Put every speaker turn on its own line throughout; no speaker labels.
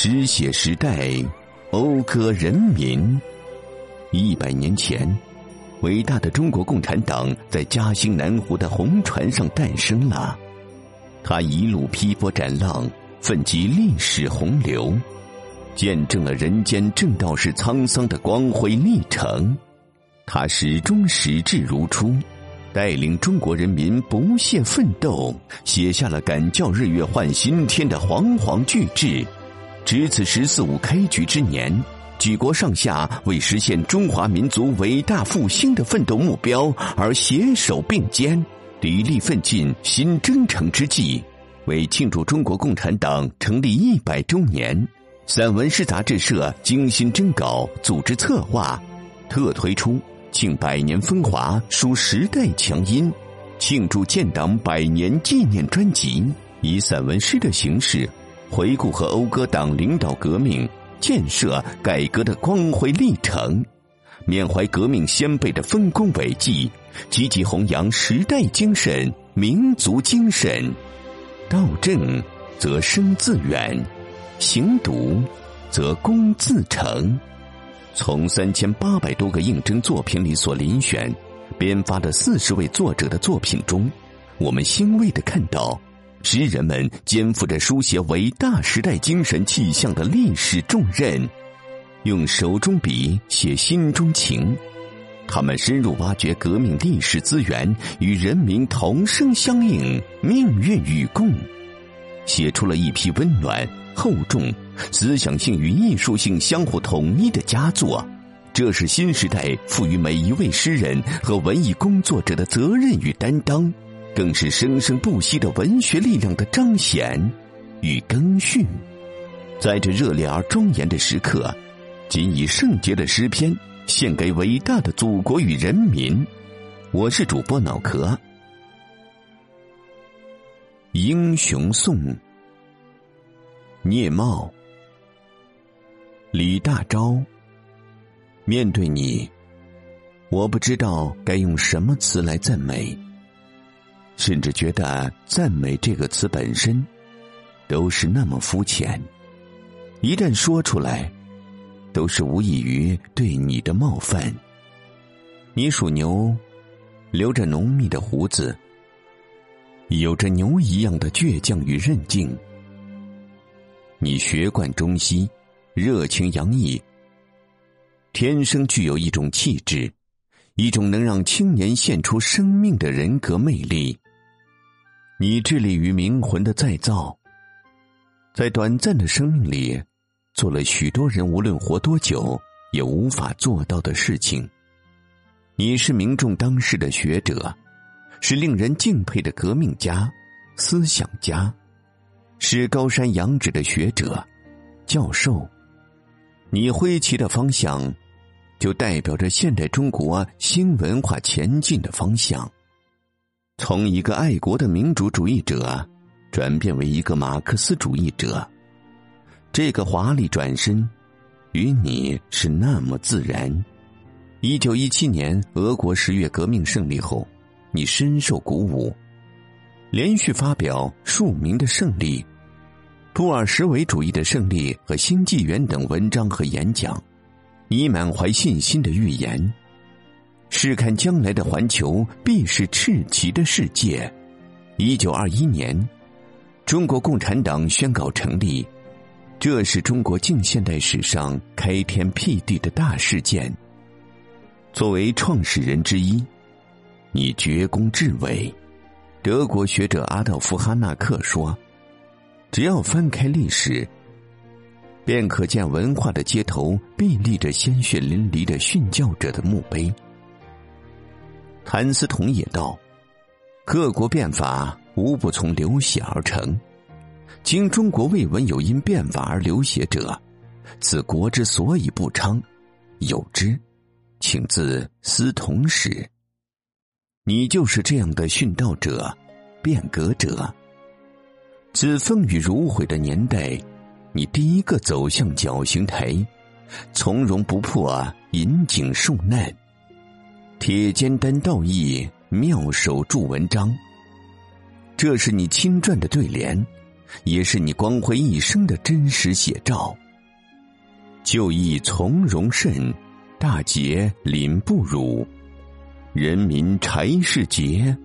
诗写时代，讴歌人民。一百年前，伟大的中国共产党在嘉兴南湖的红船上诞生了。他一路劈波斩浪，奋击历史洪流，见证了人间正道是沧桑的光辉历程。他始终矢志如初，带领中国人民不懈奋斗，写下了敢叫日月换新天的煌煌巨制。值此“十四五”开局之年，举国上下为实现中华民族伟大复兴的奋斗目标而携手并肩、砥砺奋进新征程之际，为庆祝中国共产党成立一百周年，散文诗杂志社精心征稿、组织策划，特推出“庆百年风华，抒时代强音”庆祝建党百年纪念专辑，以散文诗的形式。回顾和讴歌党领导革命、建设、改革的光辉历程，缅怀革命先辈的丰功伟绩，积极弘扬时代精神、民族精神。道正则生自远，行笃则功自成。从三千八百多个应征作品里所遴选、编发的四十位作者的作品中，我们欣慰的看到。诗人们肩负着书写伟大时代精神气象的历史重任，用手中笔写心中情。他们深入挖掘革命历史资源，与人民同声相应，命运与共，写出了一批温暖、厚重、思想性与艺术性相互统一的佳作。这是新时代赋予每一位诗人和文艺工作者的责任与担当。更是生生不息的文学力量的彰显与更续，在这热烈而庄严的时刻，仅以圣洁的诗篇献给伟大的祖国与人民。我是主播脑壳，《英雄颂》，聂茂、李大钊。面对你，我不知道该用什么词来赞美。甚至觉得“赞美”这个词本身都是那么肤浅，一旦说出来，都是无异于对你的冒犯。你属牛，留着浓密的胡子，有着牛一样的倔强与韧劲。你学贯中西，热情洋溢，天生具有一种气质，一种能让青年现出生命的人格魅力。你致力于灵魂的再造，在短暂的生命里，做了许多人无论活多久也无法做到的事情。你是民众当世的学者，是令人敬佩的革命家、思想家，是高山仰止的学者、教授。你挥旗的方向，就代表着现代中国新文化前进的方向。从一个爱国的民主主义者，转变为一个马克思主义者，这个华丽转身，与你是那么自然。一九一七年俄国十月革命胜利后，你深受鼓舞，连续发表《庶民的胜利》《布尔什维主义的胜利》和《新纪元》等文章和演讲，你满怀信心的预言。试看将来的环球必是赤旗的世界。一九二一年，中国共产党宣告成立，这是中国近现代史上开天辟地的大事件。作为创始人之一，你绝功至伟。德国学者阿道夫·哈纳克说：“只要翻开历史，便可见文化的街头必立着鲜血淋漓的殉教者的墓碑。”谭嗣同也道：“各国变法无不从流血而成，今中国未闻有因变法而流血者，此国之所以不昌，有之，请自思同始。你就是这样的殉道者、变革者。自风雨如晦的年代，你第一个走向绞刑台，从容不迫，引颈受难。”铁肩担道义，妙手著文章。这是你亲撰的对联，也是你光辉一生的真实写照。就义从容慎，大节临不辱，人民柴氏节，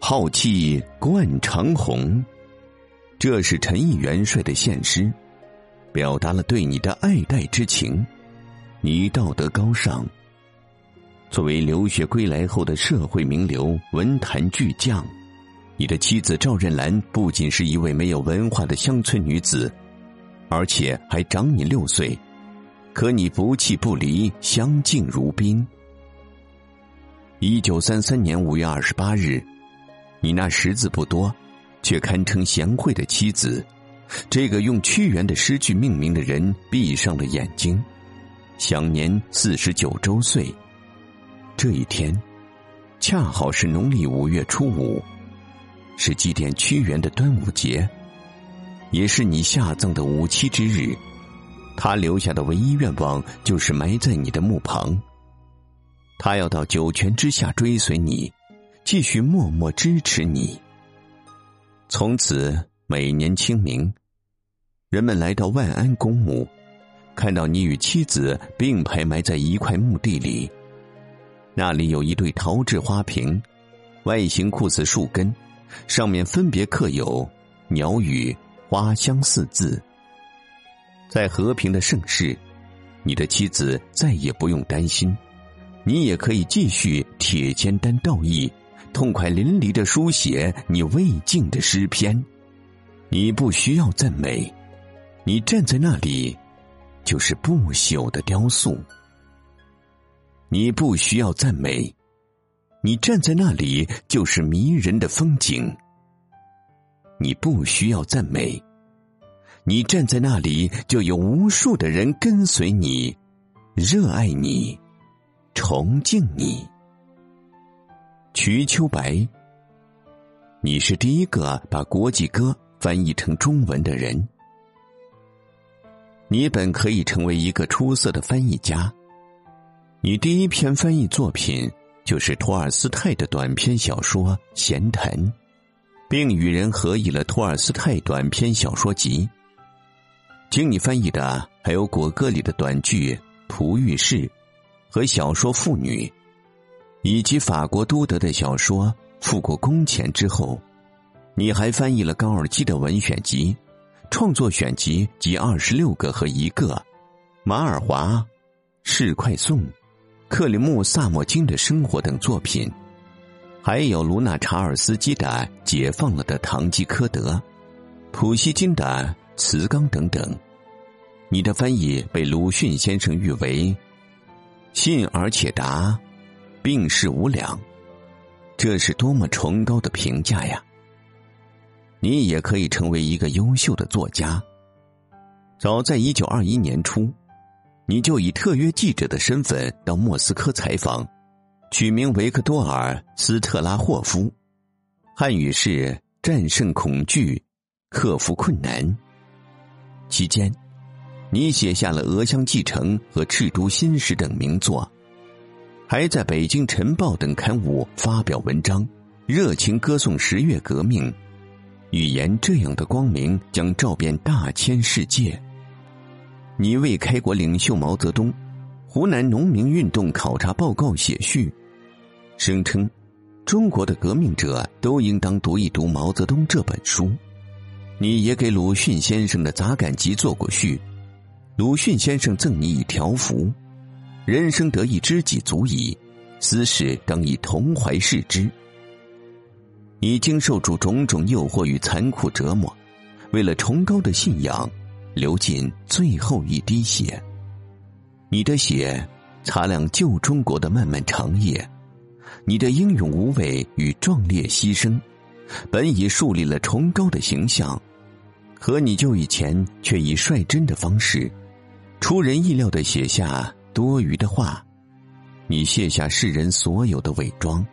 浩气贯长虹。这是陈毅元帅的献诗，表达了对你的爱戴之情。你道德高尚，作为留学归来后的社会名流、文坛巨匠，你的妻子赵任兰不仅是一位没有文化的乡村女子，而且还长你六岁，可你不弃不离，相敬如宾。一九三三年五月二十八日，你那识字不多。却堪称贤惠的妻子，这个用屈原的诗句命名的人闭上了眼睛，享年四十九周岁。这一天，恰好是农历五月初五，是祭奠屈原的端午节，也是你下葬的五七之日。他留下的唯一愿望就是埋在你的墓旁。他要到九泉之下追随你，继续默默支持你。从此，每年清明，人们来到万安公墓，看到你与妻子并排埋在一块墓地里。那里有一对陶制花瓶，外形酷似树根，上面分别刻有“鸟语”“花香”四字。在和平的盛世，你的妻子再也不用担心，你也可以继续铁肩担道义。痛快淋漓的书写你未尽的诗篇，你不需要赞美，你站在那里，就是不朽的雕塑。你不需要赞美，你站在那里就是迷人的风景。你不需要赞美，你站在那里就有无数的人跟随你，热爱你，崇敬你。瞿秋白，你是第一个把国际歌翻译成中文的人。你本可以成为一个出色的翻译家。你第一篇翻译作品就是托尔斯泰的短篇小说《闲谈》，并与人合译了《托尔斯泰短篇小说集》。经你翻译的还有果戈里的短剧《璞玉氏》和小说《妇女》。以及法国都德的小说《付过工钱》之后，你还翻译了高尔基的文选集、创作选集及二十六个和一个，马尔华、《是快送》、克里木萨莫金的生活等作品，还有卢纳查尔斯基的《解放了的堂吉诃德》、普希金的《瓷缸》等等。你的翻译被鲁迅先生誉为“信而且达”。病逝无两，这是多么崇高的评价呀！你也可以成为一个优秀的作家。早在一九二一年初，你就以特约记者的身份到莫斯科采访，取名维克多尔·斯特拉霍夫，汉语是“战胜恐惧，克服困难”。期间，你写下了《俄乡继承》和《赤都新史》等名作。还在北京晨报等刊物发表文章，热情歌颂十月革命，预言这样的光明将照遍大千世界。你为开国领袖毛泽东、湖南农民运动考察报告写序，声称中国的革命者都应当读一读毛泽东这本书。你也给鲁迅先生的杂感集做过序，鲁迅先生赠你一条幅。人生得一知己足矣，私事当以同怀视之。你经受住种种诱惑与残酷折磨，为了崇高的信仰，流尽最后一滴血。你的血擦亮旧中国的漫漫长夜，你的英勇无畏与壮烈牺牲，本已树立了崇高的形象，可你就以前却以率真的方式，出人意料的写下。多余的话，你卸下世人所有的伪装，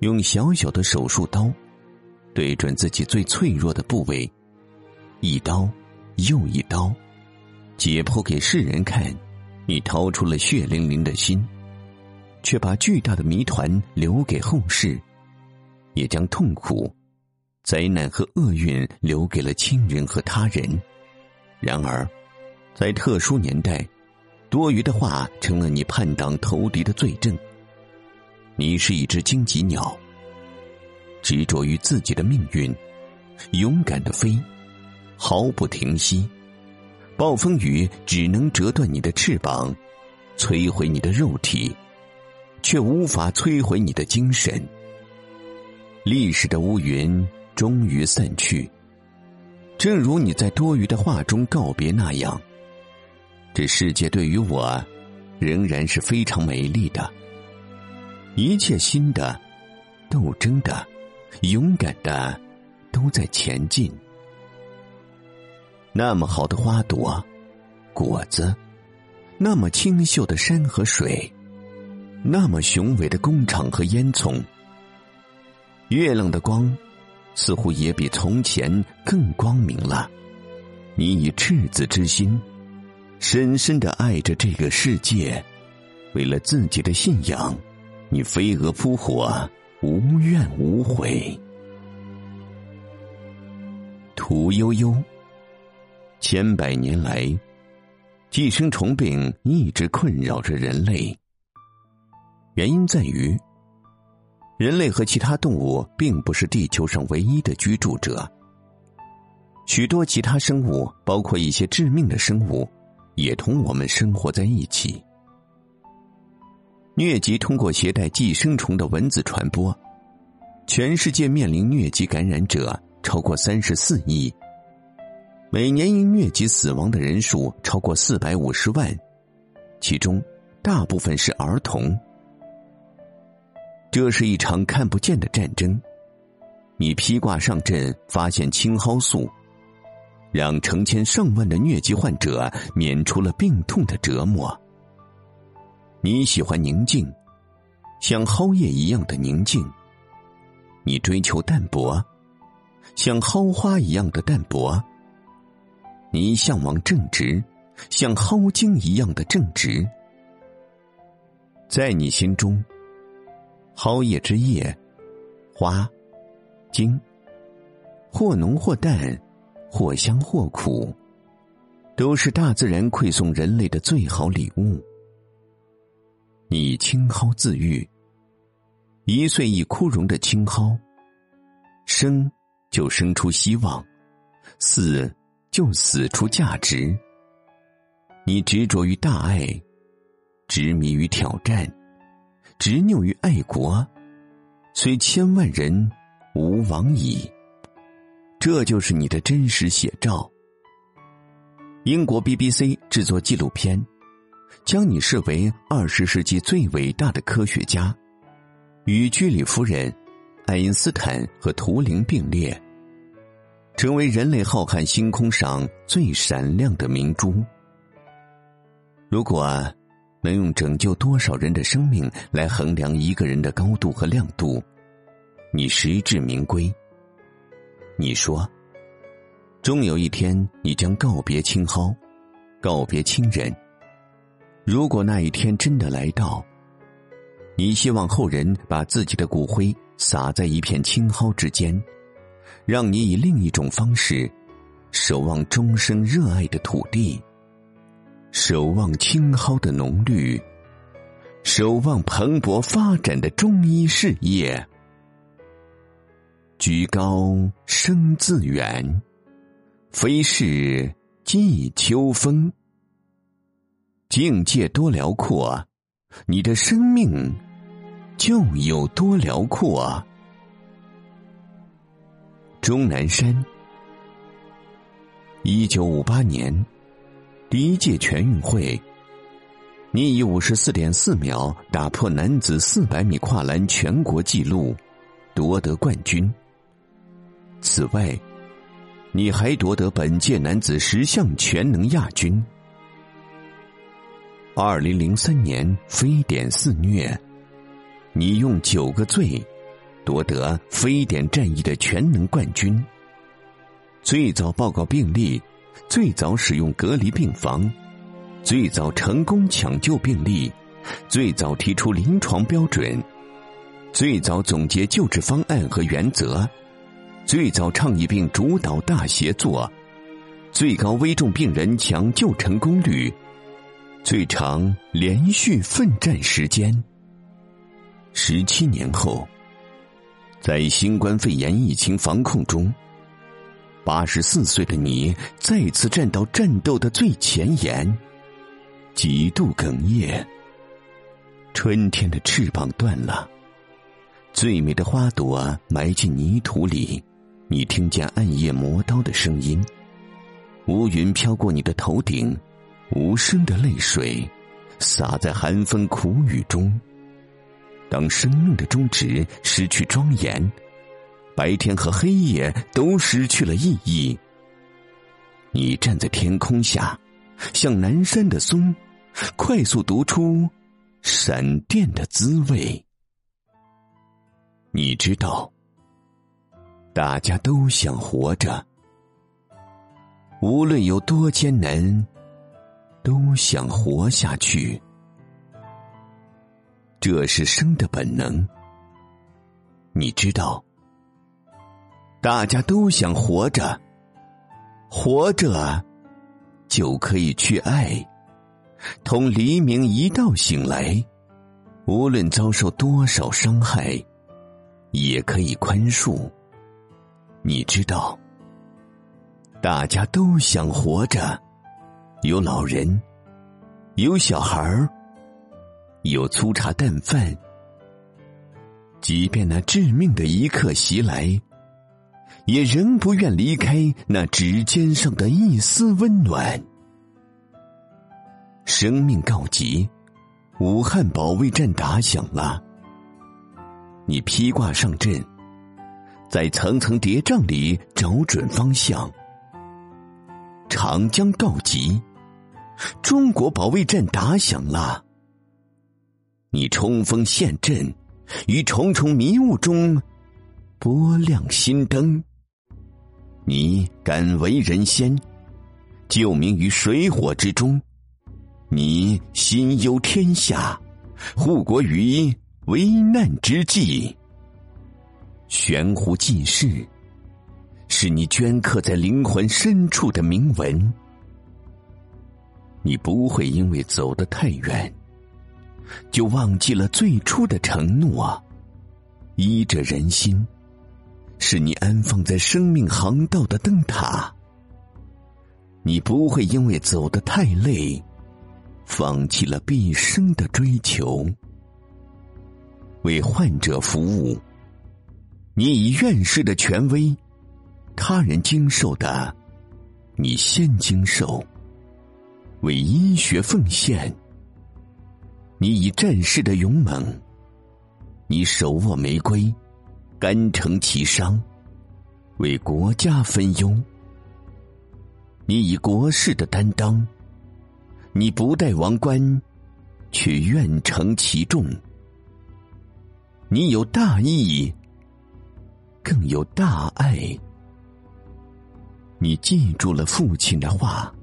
用小小的手术刀，对准自己最脆弱的部位，一刀又一刀，解剖给世人看。你掏出了血淋淋的心，却把巨大的谜团留给后世，也将痛苦灾难和厄运留给了亲人和他人。然而，在特殊年代，多余的话成了你叛党投敌的罪证。你是一只荆棘鸟，执着于自己的命运，勇敢的飞，毫不停息。暴风雨只能折断你的翅膀，摧毁你的肉体，却无法摧毁你的精神。历史的乌云终于散去，正如你在多余的话中告别那样，这世界对于我，仍然是非常美丽的。一切新的、斗争的、勇敢的，都在前进。那么好的花朵、果子，那么清秀的山和水，那么雄伟的工厂和烟囱。月亮的光，似乎也比从前更光明了。你以赤子之心，深深的爱着这个世界，为了自己的信仰。你飞蛾扑火，无怨无悔。屠呦呦，千百年来，寄生虫病一直困扰着人类。原因在于，人类和其他动物并不是地球上唯一的居住者，许多其他生物，包括一些致命的生物，也同我们生活在一起。疟疾通过携带寄生虫的蚊子传播，全世界面临疟疾感染者超过三十四亿，每年因疟疾死亡的人数超过四百五十万，其中大部分是儿童。这是一场看不见的战争，你披挂上阵，发现青蒿素，让成千上万的疟疾患者免除了病痛的折磨。你喜欢宁静，像蒿叶一样的宁静。你追求淡泊，像蒿花一样的淡泊。你向往正直，像蒿茎一样的正直。在你心中，蒿叶之叶、花、茎，或浓或淡，或香或苦，都是大自然馈送人类的最好礼物。你青蒿自愈，一岁一枯荣的青蒿，生就生出希望，死就死出价值。你执着于大爱，执迷于挑战，执拗于爱国，虽千万人吾往矣。这就是你的真实写照。英国 BBC 制作纪录片。将你视为二十世纪最伟大的科学家，与居里夫人、爱因斯坦和图灵并列，成为人类浩瀚星空上最闪亮的明珠。如果能用拯救多少人的生命来衡量一个人的高度和亮度，你实至名归。你说，终有一天你将告别青蒿，告别亲人。如果那一天真的来到，你希望后人把自己的骨灰撒在一片青蒿之间，让你以另一种方式守望终生热爱的土地，守望青蒿的浓绿，守望蓬勃发展的中医事业。居高声自远，非是寄秋风。境界多辽阔，你的生命就有多辽阔。钟南山，一九五八年第一届全运会，你以五十四点四秒打破男子四百米跨栏全国纪录，夺得冠军。此外，你还夺得本届男子十项全能亚军。二零零三年非典肆虐，你用九个罪夺得非典战役的全能冠军。最早报告病例，最早使用隔离病房，最早成功抢救病例，最早提出临床标准，最早总结救治方案和原则，最早倡议并主导大协作，最高危重病人抢救成功率，最长连续奋战时间。十七年后，在新冠肺炎疫情防控中，八十四岁的你再次站到战斗的最前沿，几度哽咽。春天的翅膀断了，最美的花朵埋进泥土里。你听见暗夜磨刀的声音，乌云飘过你的头顶，无声的泪水洒在寒风苦雨中。当生命的终止失去庄严，白天和黑夜都失去了意义。你站在天空下，像南山的松，快速读出闪电的滋味。你知道。大家都想活着，无论有多艰难，都想活下去。这是生的本能。你知道，大家都想活着，活着就可以去爱。同黎明一道醒来，无论遭受多少伤害，也可以宽恕。你知道，大家都想活着，有老人，有小孩儿，有粗茶淡饭。即便那致命的一刻袭来，也仍不愿离开那指尖上的一丝温暖。生命告急，武汉保卫战打响了，你披挂上阵。在层层叠嶂里找准方向。长江告急，中国保卫战打响了。你冲锋陷阵，于重重迷雾中拨亮心灯。你敢为人先，救民于水火之中。你心忧天下，护国于危难之际。悬壶济世，是你镌刻在灵魂深处的铭文。你不会因为走得太远，就忘记了最初的承诺。医者仁心，是你安放在生命航道的灯塔。你不会因为走得太累，放弃了毕生的追求。为患者服务。你以院士的权威，他人经受的，你先经受；为医学奉献，你以战士的勇猛，你手握玫瑰，甘承其伤；为国家分忧，你以国事的担当，你不戴王冠，却愿承其重；你有大义。更有大爱。你记住了父亲的话。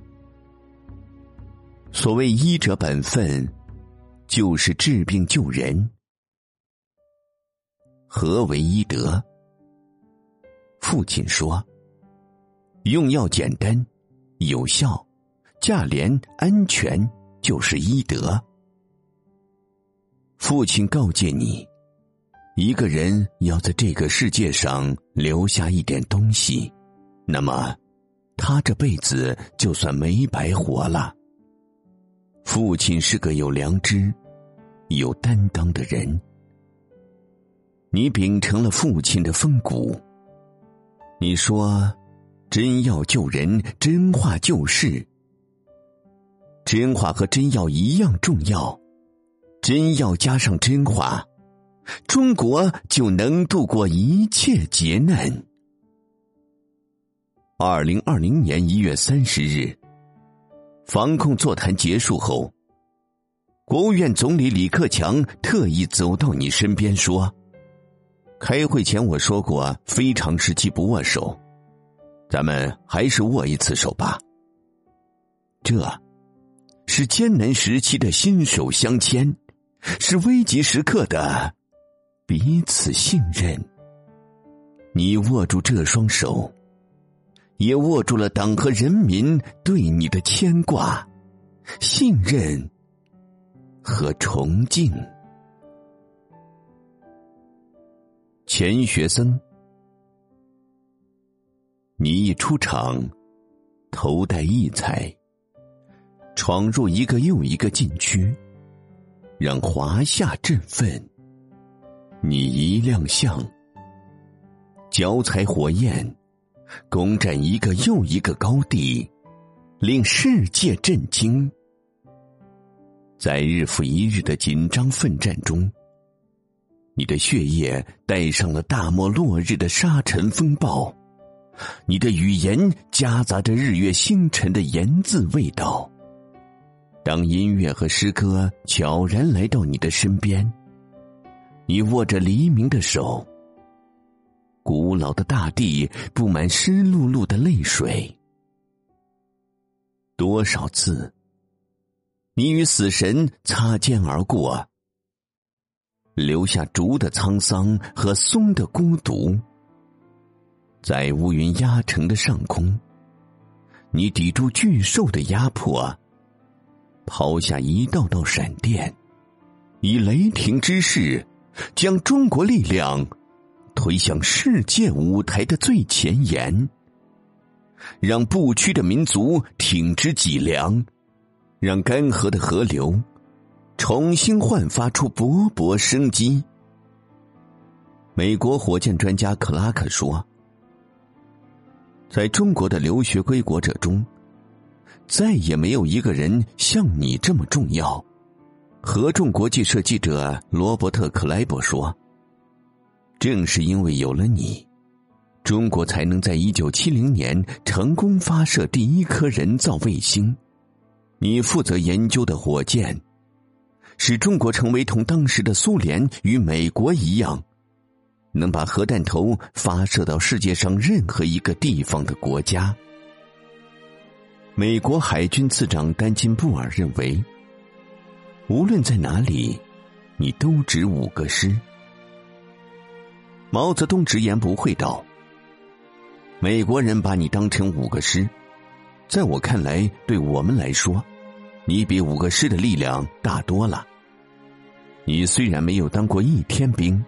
所谓医者本分，就是治病救人。何为医德？父亲说：用药简单、有效、价廉、安全，就是医德。父亲告诫你。一个人要在这个世界上留下一点东西，那么他这辈子就算没白活了。父亲是个有良知、有担当的人，你秉承了父亲的风骨。你说，真要救人，真话救世。真话和真药一样重要，真药加上真话。中国就能度过一切劫难。二零二零年一月三十日，防控座谈结束后，国务院总理李克强特意走到你身边说：“开会前我说过，非常时期不握手，咱们还是握一次手吧。这，是艰难时期的心手相牵，是危急时刻的。”彼此信任。你握住这双手，也握住了党和人民对你的牵挂、信任和崇敬。钱学森，你一出场，头戴异彩，闯入一个又一个禁区，让华夏振奋。你一亮相，脚踩火焰，攻占一个又一个高地，令世界震惊。在日复一日的紧张奋战中，你的血液带上了大漠落日的沙尘风暴，你的语言夹杂着日月星辰的言字味道。当音乐和诗歌悄然来到你的身边。你握着黎明的手，古老的大地布满湿漉漉的泪水。多少次，你与死神擦肩而过，留下竹的沧桑和松的孤独。在乌云压城的上空，你抵住巨兽的压迫，抛下一道道闪电，以雷霆之势。将中国力量推向世界舞台的最前沿，让不屈的民族挺直脊梁，让干涸的河流重新焕发出勃勃生机。美国火箭专家克拉克说：“在中国的留学归国者中，再也没有一个人像你这么重要。”合众国际社记者罗伯特·克莱伯说：“正是因为有了你，中国才能在一九七零年成功发射第一颗人造卫星。你负责研究的火箭，使中国成为同当时的苏联与美国一样，能把核弹头发射到世界上任何一个地方的国家。”美国海军次长丹金布尔认为。无论在哪里，你都值五个师。毛泽东直言不讳道：“美国人把你当成五个师，在我看来，对我们来说，你比五个师的力量大多了。你虽然没有当过一天兵，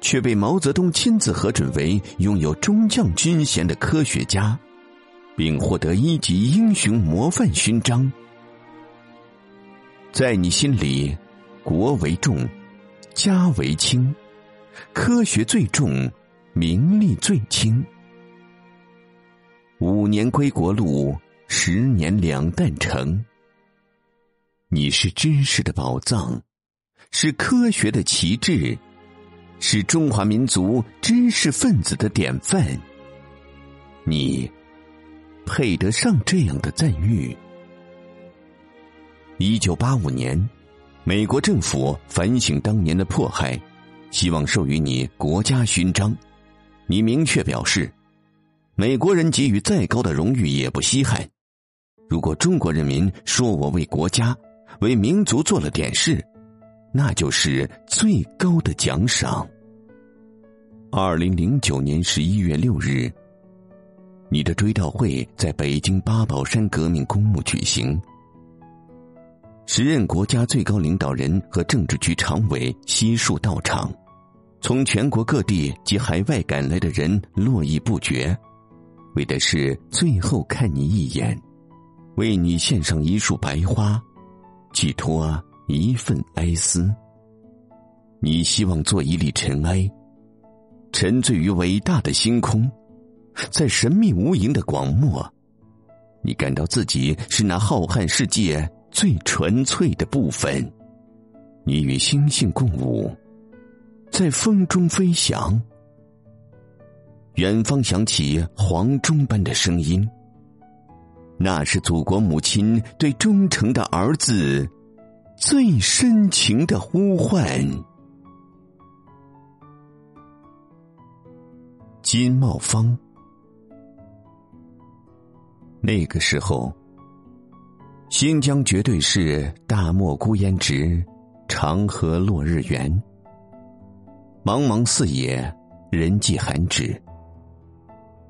却被毛泽东亲自核准为拥有中将军衔的科学家，并获得一级英雄模范勋章。”在你心里，国为重，家为轻，科学最重，名利最轻。五年归国路，十年两弹成。你是知识的宝藏，是科学的旗帜，是中华民族知识分子的典范。你配得上这样的赞誉。一九八五年，美国政府反省当年的迫害，希望授予你国家勋章。你明确表示，美国人给予再高的荣誉也不稀罕。如果中国人民说我为国家、为民族做了点事，那就是最高的奖赏。二零零九年十一月六日，你的追悼会在北京八宝山革命公墓举行。时任国家最高领导人和政治局常委悉数到场，从全国各地及海外赶来的人络绎不绝，为的是最后看你一眼，为你献上一束白花，寄托一份哀思。你希望做一粒尘埃，沉醉于伟大的星空，在神秘无垠的广漠，你感到自己是那浩瀚世界。最纯粹的部分，你与星星共舞，在风中飞翔。远方响起黄钟般的声音，那是祖国母亲对忠诚的儿子最深情的呼唤。金茂芳，那个时候。新疆绝对是大漠孤烟直，长河落日圆。茫茫四野，人迹罕至，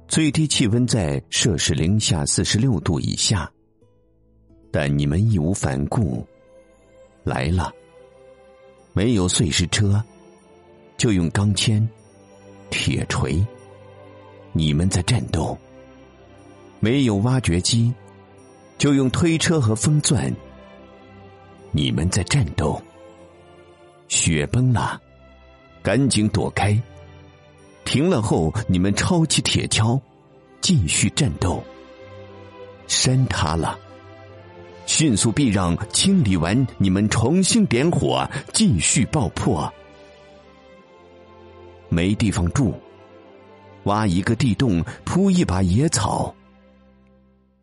最低气温在摄氏零下四十六度以下。但你们义无反顾来了，没有碎石车，就用钢钎、铁锤。你们在战斗，没有挖掘机，就用推车和风钻。你们在战斗，雪崩了，赶紧躲开。停了后，你们抄起铁锹，继续战斗。山塌了。迅速避让，清理完，你们重新点火，继续爆破。没地方住，挖一个地洞，铺一把野草，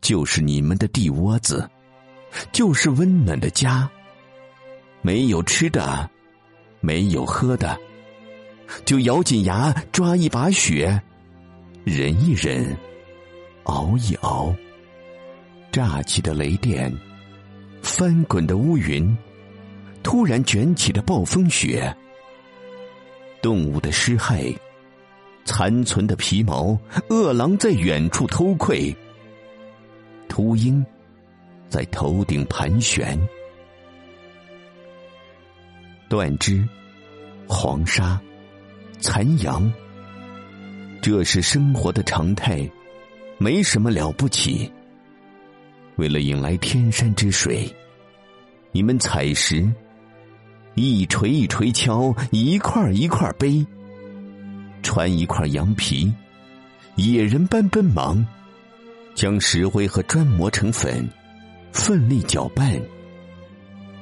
就是你们的地窝子，就是温暖的家。没有吃的，没有喝的，就咬紧牙抓一把雪，忍一忍，熬一熬。炸起的雷电。翻滚的乌云，突然卷起的暴风雪，动物的尸骸，残存的皮毛，饿狼在远处偷窥，秃鹰在头顶盘旋，断肢、黄沙、残阳，这是生活的常态，没什么了不起。为了引来天山之水，你们采石，一锤一锤敲，一块一块背，穿一块羊皮，野人般奔忙，将石灰和砖磨成粉，奋力搅拌，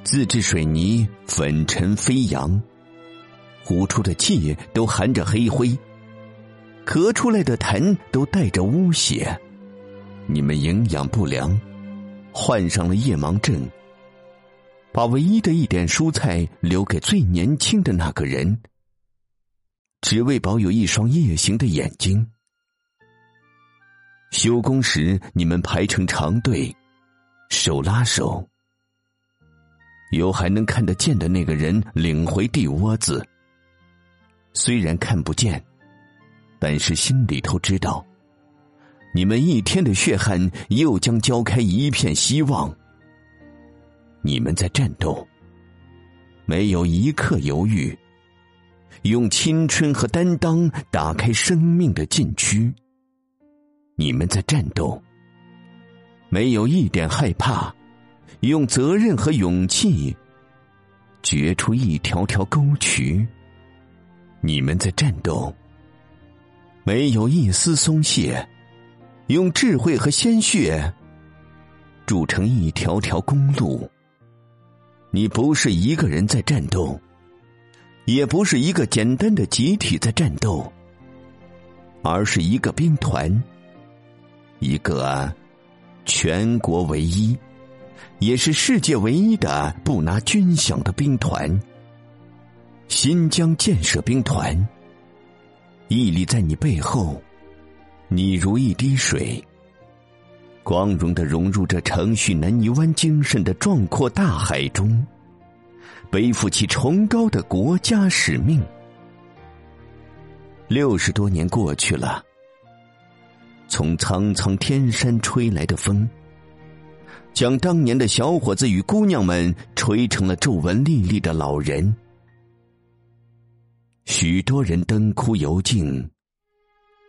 自制水泥粉尘飞扬，呼出的气都含着黑灰，咳出来的痰都带着污血，你们营养不良。患上了夜盲症，把唯一的一点蔬菜留给最年轻的那个人，只为保有一双夜行的眼睛。修工时，你们排成长队，手拉手，由还能看得见的那个人领回地窝子。虽然看不见，但是心里头知道。你们一天的血汗，又将浇开一片希望。你们在战斗，没有一刻犹豫，用青春和担当打开生命的禁区。你们在战斗，没有一点害怕，用责任和勇气掘出一条条沟渠。你们在战斗，没有一丝松懈。用智慧和鲜血筑成一条条公路。你不是一个人在战斗，也不是一个简单的集体在战斗，而是一个兵团，一个全国唯一，也是世界唯一的不拿军饷的兵团——新疆建设兵团，屹立在你背后。你如一滴水，光荣的融入这程序南泥湾精神的壮阔大海中，背负起崇高的国家使命。六十多年过去了，从苍苍天山吹来的风，将当年的小伙子与姑娘们吹成了皱纹历历的老人，许多人灯枯油尽。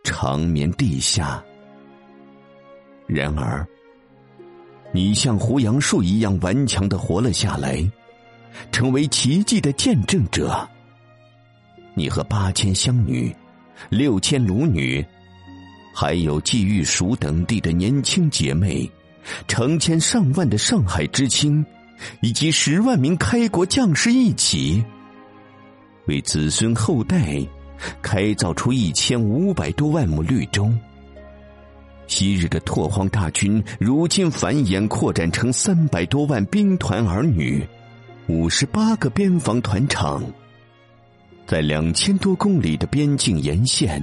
长眠地下。然而，你像胡杨树一样顽强的活了下来，成为奇迹的见证者。你和八千乡女、六千卢女，还有冀豫蜀等地的年轻姐妹，成千上万的上海知青，以及十万名开国将士一起，为子孙后代。开造出一千五百多万亩绿洲。昔日的拓荒大军，如今繁衍扩展成三百多万兵团儿女，五十八个边防团场，在两千多公里的边境沿线，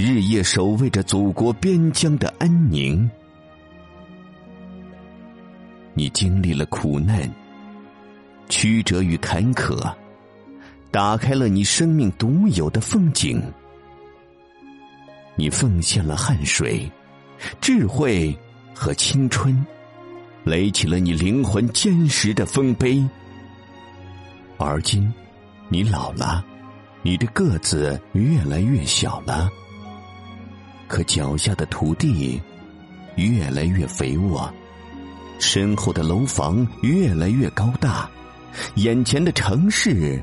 日夜守卫着祖国边疆的安宁。你经历了苦难、曲折与坎坷。打开了你生命独有的风景。你奉献了汗水、智慧和青春，垒起了你灵魂坚实的丰碑。而今，你老了，你的个子越来越小了，可脚下的土地越来越肥沃，身后的楼房越来越高大，眼前的城市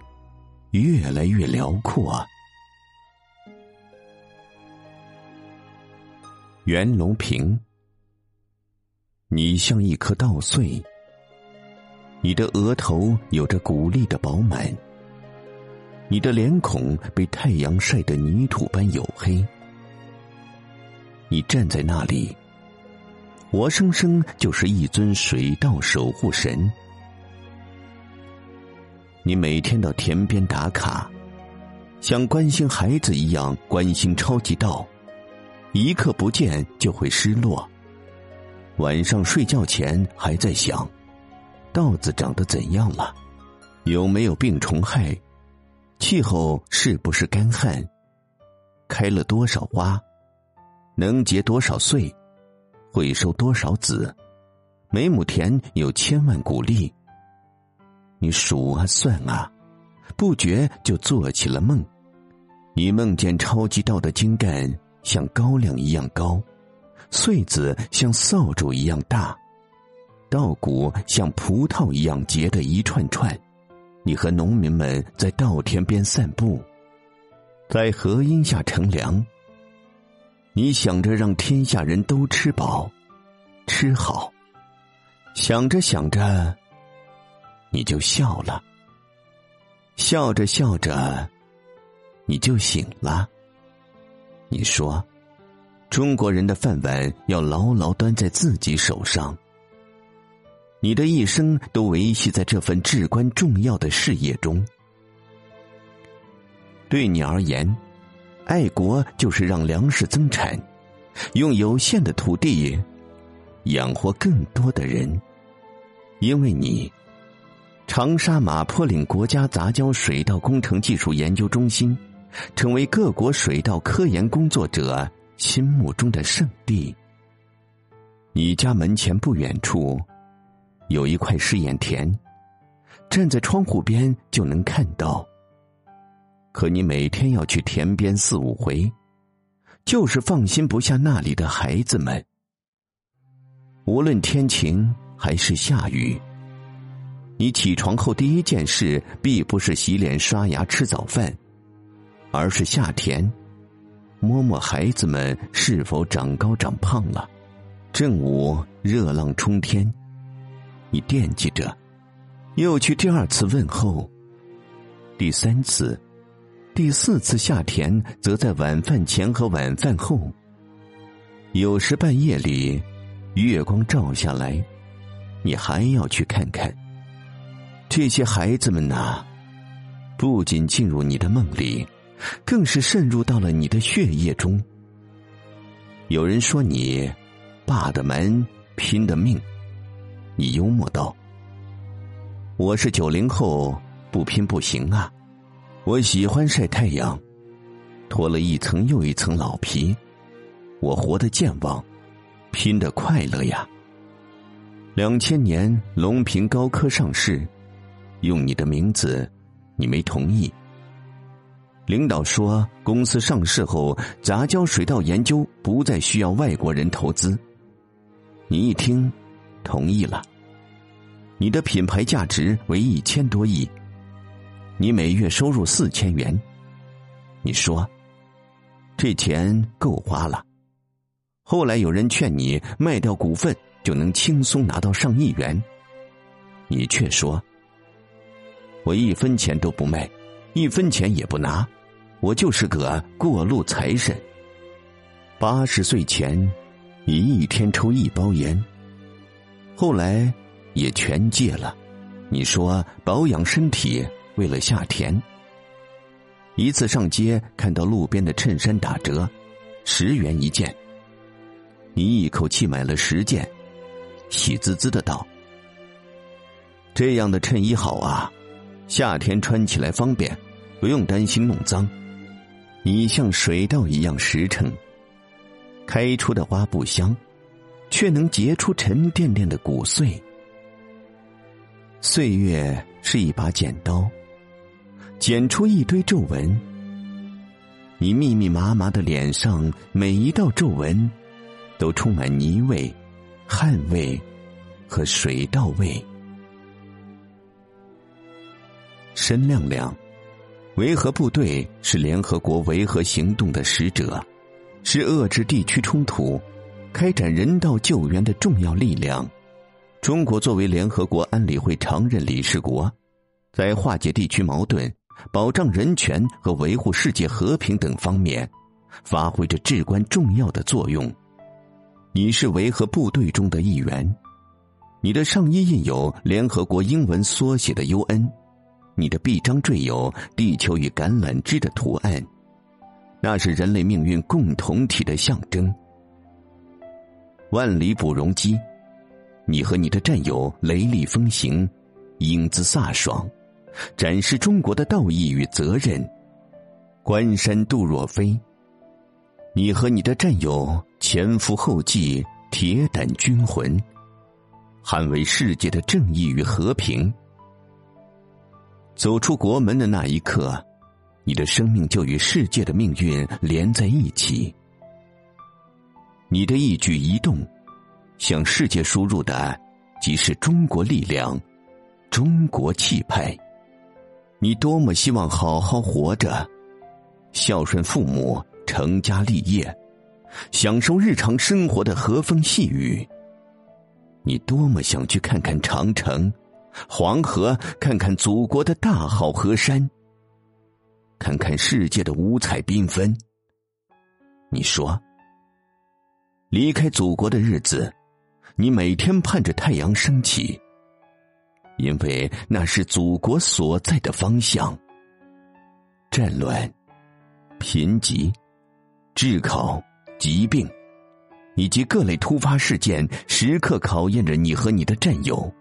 越来越辽阔。袁隆平，你像一颗稻穗，你的额头有着鼓励的饱满，你的脸孔被太阳晒得泥土般黝黑，你站在那里，活生生就是一尊水稻守护神。你每天到田边打卡，像关心孩子一样关心超级稻。一刻不见就会失落。晚上睡觉前还在想，稻子长得怎样了？有没有病虫害？气候是不是干旱？开了多少花？能结多少穗？会收多少籽？每亩田有千万谷粒。你数啊算啊，不觉就做起了梦。你梦见超级稻的茎干。像高粱一样高，穗子像扫帚一样大，稻谷像葡萄一样结的一串串。你和农民们在稻田边散步，在河荫下乘凉。你想着让天下人都吃饱、吃好，想着想着，你就笑了。笑着笑着，你就醒了。你说：“中国人的饭碗要牢牢端在自己手上。你的一生都维系在这份至关重要的事业中。对你而言，爱国就是让粮食增产，用有限的土地养活更多的人。因为你，长沙马坡岭国家杂交水稻工程技术研究中心。”成为各国水稻科研工作者心目中的圣地。你家门前不远处有一块试验田，站在窗户边就能看到。可你每天要去田边四五回，就是放心不下那里的孩子们。无论天晴还是下雨，你起床后第一件事必不是洗脸、刷牙、吃早饭。而是下田，摸摸孩子们是否长高长胖了。正午热浪冲天，你惦记着，又去第二次问候。第三次、第四次下田，则在晚饭前和晚饭后。有时半夜里，月光照下来，你还要去看看。这些孩子们呐，不仅进入你的梦里。更是渗入到了你的血液中。有人说你霸的门，拼的命，你幽默道：“我是九零后，不拼不行啊！我喜欢晒太阳，脱了一层又一层老皮，我活得健忘，拼的快乐呀！”两千年隆平高科上市，用你的名字，你没同意。领导说，公司上市后，杂交水稻研究不再需要外国人投资。你一听，同意了。你的品牌价值为一千多亿，你每月收入四千元。你说，这钱够花了。后来有人劝你卖掉股份，就能轻松拿到上亿元。你却说，我一分钱都不卖，一分钱也不拿。我就是个过路财神。八十岁前，你一天抽一包烟，后来也全戒了。你说保养身体，为了下田。一次上街看到路边的衬衫打折，十元一件，你一口气买了十件，喜滋滋的道：“这样的衬衣好啊，夏天穿起来方便，不用担心弄脏。”你像水稻一样实诚，开出的花不香，却能结出沉甸甸的谷穗。岁月是一把剪刀，剪出一堆皱纹。你密密麻麻的脸上每一道皱纹，都充满泥味、汗味和水稻味。申亮亮，维和部队是联合国维和行动的使者，是遏制地区冲突、开展人道救援的重要力量。中国作为联合国安理会常任理事国，在化解地区矛盾、保障人权和维护世界和平等方面，发挥着至关重要的作用。你是维和部队中的一员，你的上衣印有联合国英文缩写的 UN，你的臂章缀有地球与橄榄枝的图案，那是人类命运共同体的象征。万里捕容机。你和你的战友雷厉风行，英姿飒爽，展示中国的道义与责任。关山杜若飞，你和你的战友前赴后继，铁胆军魂，捍卫世界的正义与和平。走出国门的那一刻，你的生命就与世界的命运连在一起。你的一举一动。向世界输入的，即是中国力量、中国气派。你多么希望好好活着，孝顺父母，成家立业，享受日常生活的和风细雨。你多么想去看看长城、黄河，看看祖国的大好河山，看看世界的五彩缤纷。你说，离开祖国的日子。你每天盼着太阳升起，因为那是祖国所在的方向。战乱、贫瘠、炙烤、疾病，以及各类突发事件，时刻考验着你和你的战友。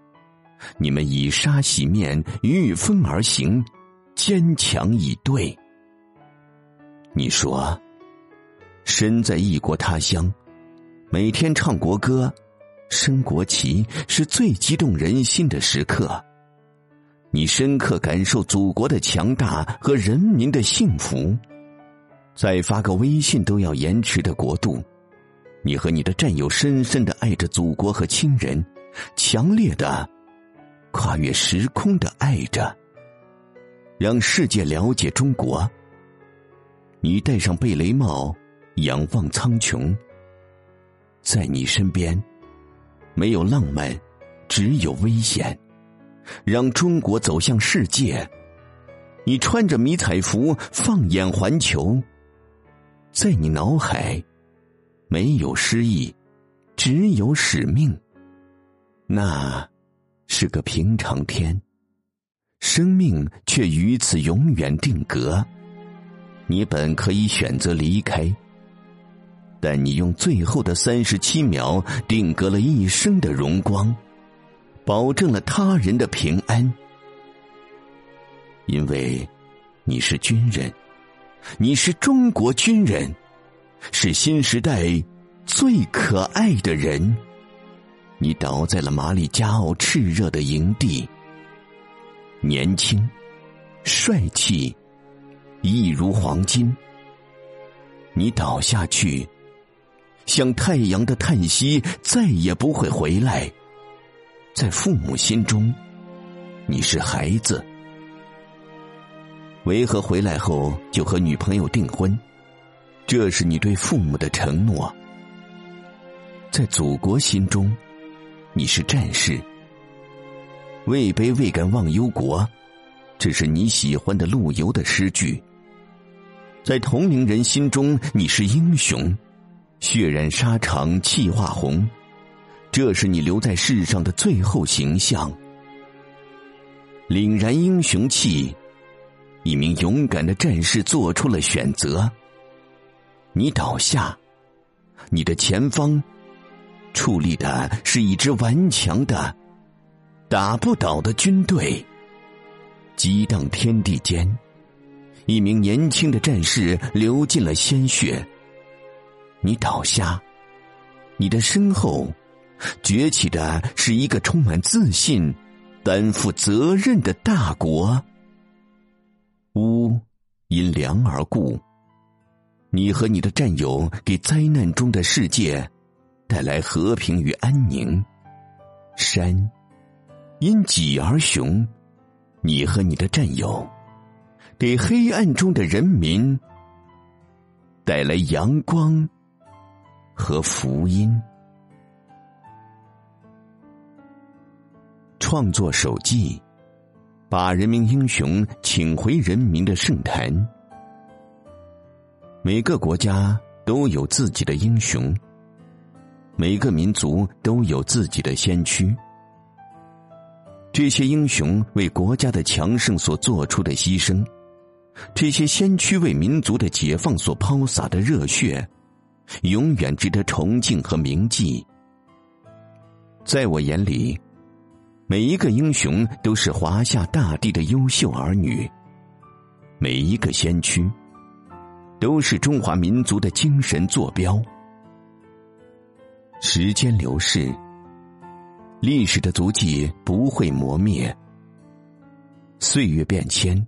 你们以沙洗面，御风而行，坚强以对。你说，身在异国他乡，每天唱国歌。升国旗是最激动人心的时刻，你深刻感受祖国的强大和人民的幸福。再发个微信都要延迟的国度，你和你的战友深深的爱着祖国和亲人，强烈的跨越时空的爱着，让世界了解中国。你戴上贝雷帽，仰望苍穹，在你身边。没有浪漫，只有危险。让中国走向世界。你穿着迷彩服，放眼环球，在你脑海，没有诗意，只有使命。那是个平常天，生命却于此永远定格。你本可以选择离开。但你用最后的三十七秒定格了一生的荣光，保证了他人的平安。因为你是军人，你是中国军人，是新时代最可爱的人。你倒在了马里加奥炽热的营地，年轻、帅气，一如黄金。你倒下去。像太阳的叹息，再也不会回来。在父母心中，你是孩子。维和回来后就和女朋友订婚，这是你对父母的承诺。在祖国心中，你是战士。位卑未敢忘忧国，这是你喜欢的陆游的诗句。在同龄人心中，你是英雄。血染沙场气化红，这是你留在世上的最后形象。凛然英雄气，一名勇敢的战士做出了选择。你倒下，你的前方矗立的是一支顽强的、打不倒的军队。激荡天地间，一名年轻的战士流尽了鲜血。你倒下，你的身后崛起的是一个充满自信、担负责任的大国。乌因凉而故，你和你的战友给灾难中的世界带来和平与安宁。山因己而雄，你和你的战友给黑暗中的人民带来阳光。和福音，创作手记，把人民英雄请回人民的圣坛。每个国家都有自己的英雄，每个民族都有自己的先驱。这些英雄为国家的强盛所做出的牺牲，这些先驱为民族的解放所抛洒的热血。永远值得崇敬和铭记。在我眼里，每一个英雄都是华夏大地的优秀儿女，每一个先驱都是中华民族的精神坐标。时间流逝，历史的足迹不会磨灭；岁月变迁，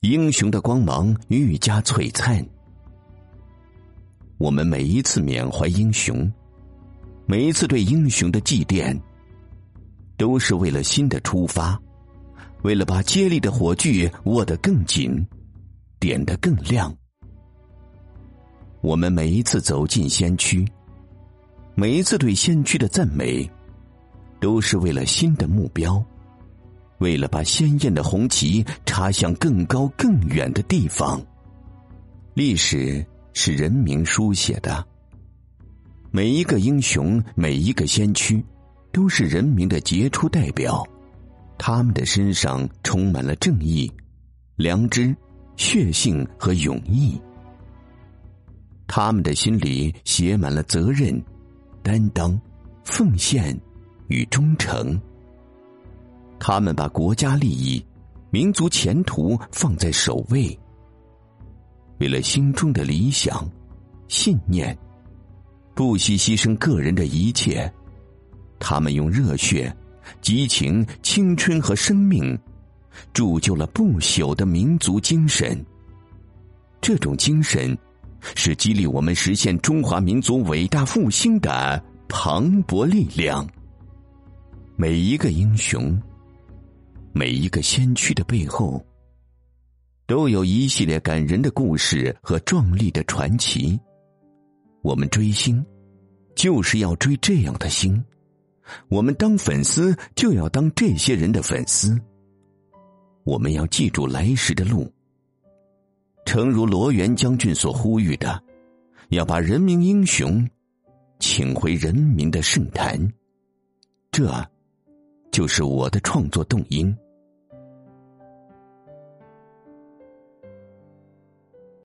英雄的光芒愈加璀璨。我们每一次缅怀英雄，每一次对英雄的祭奠，都是为了新的出发，为了把接力的火炬握得更紧，点得更亮。我们每一次走进先驱，每一次对先驱的赞美，都是为了新的目标，为了把鲜艳的红旗插向更高更远的地方。历史。是人民书写的，每一个英雄，每一个先驱，都是人民的杰出代表。他们的身上充满了正义、良知、血性和勇毅。他们的心里写满了责任、担当、奉献与忠诚。他们把国家利益、民族前途放在首位。为了心中的理想、信念，不惜牺牲个人的一切，他们用热血、激情、青春和生命，铸就了不朽的民族精神。这种精神，是激励我们实现中华民族伟大复兴的磅礴力量。每一个英雄，每一个先驱的背后。都有一系列感人的故事和壮丽的传奇。我们追星，就是要追这样的星；我们当粉丝，就要当这些人的粉丝。我们要记住来时的路。诚如罗元将军所呼吁的，要把人民英雄请回人民的圣坛。这，就是我的创作动因。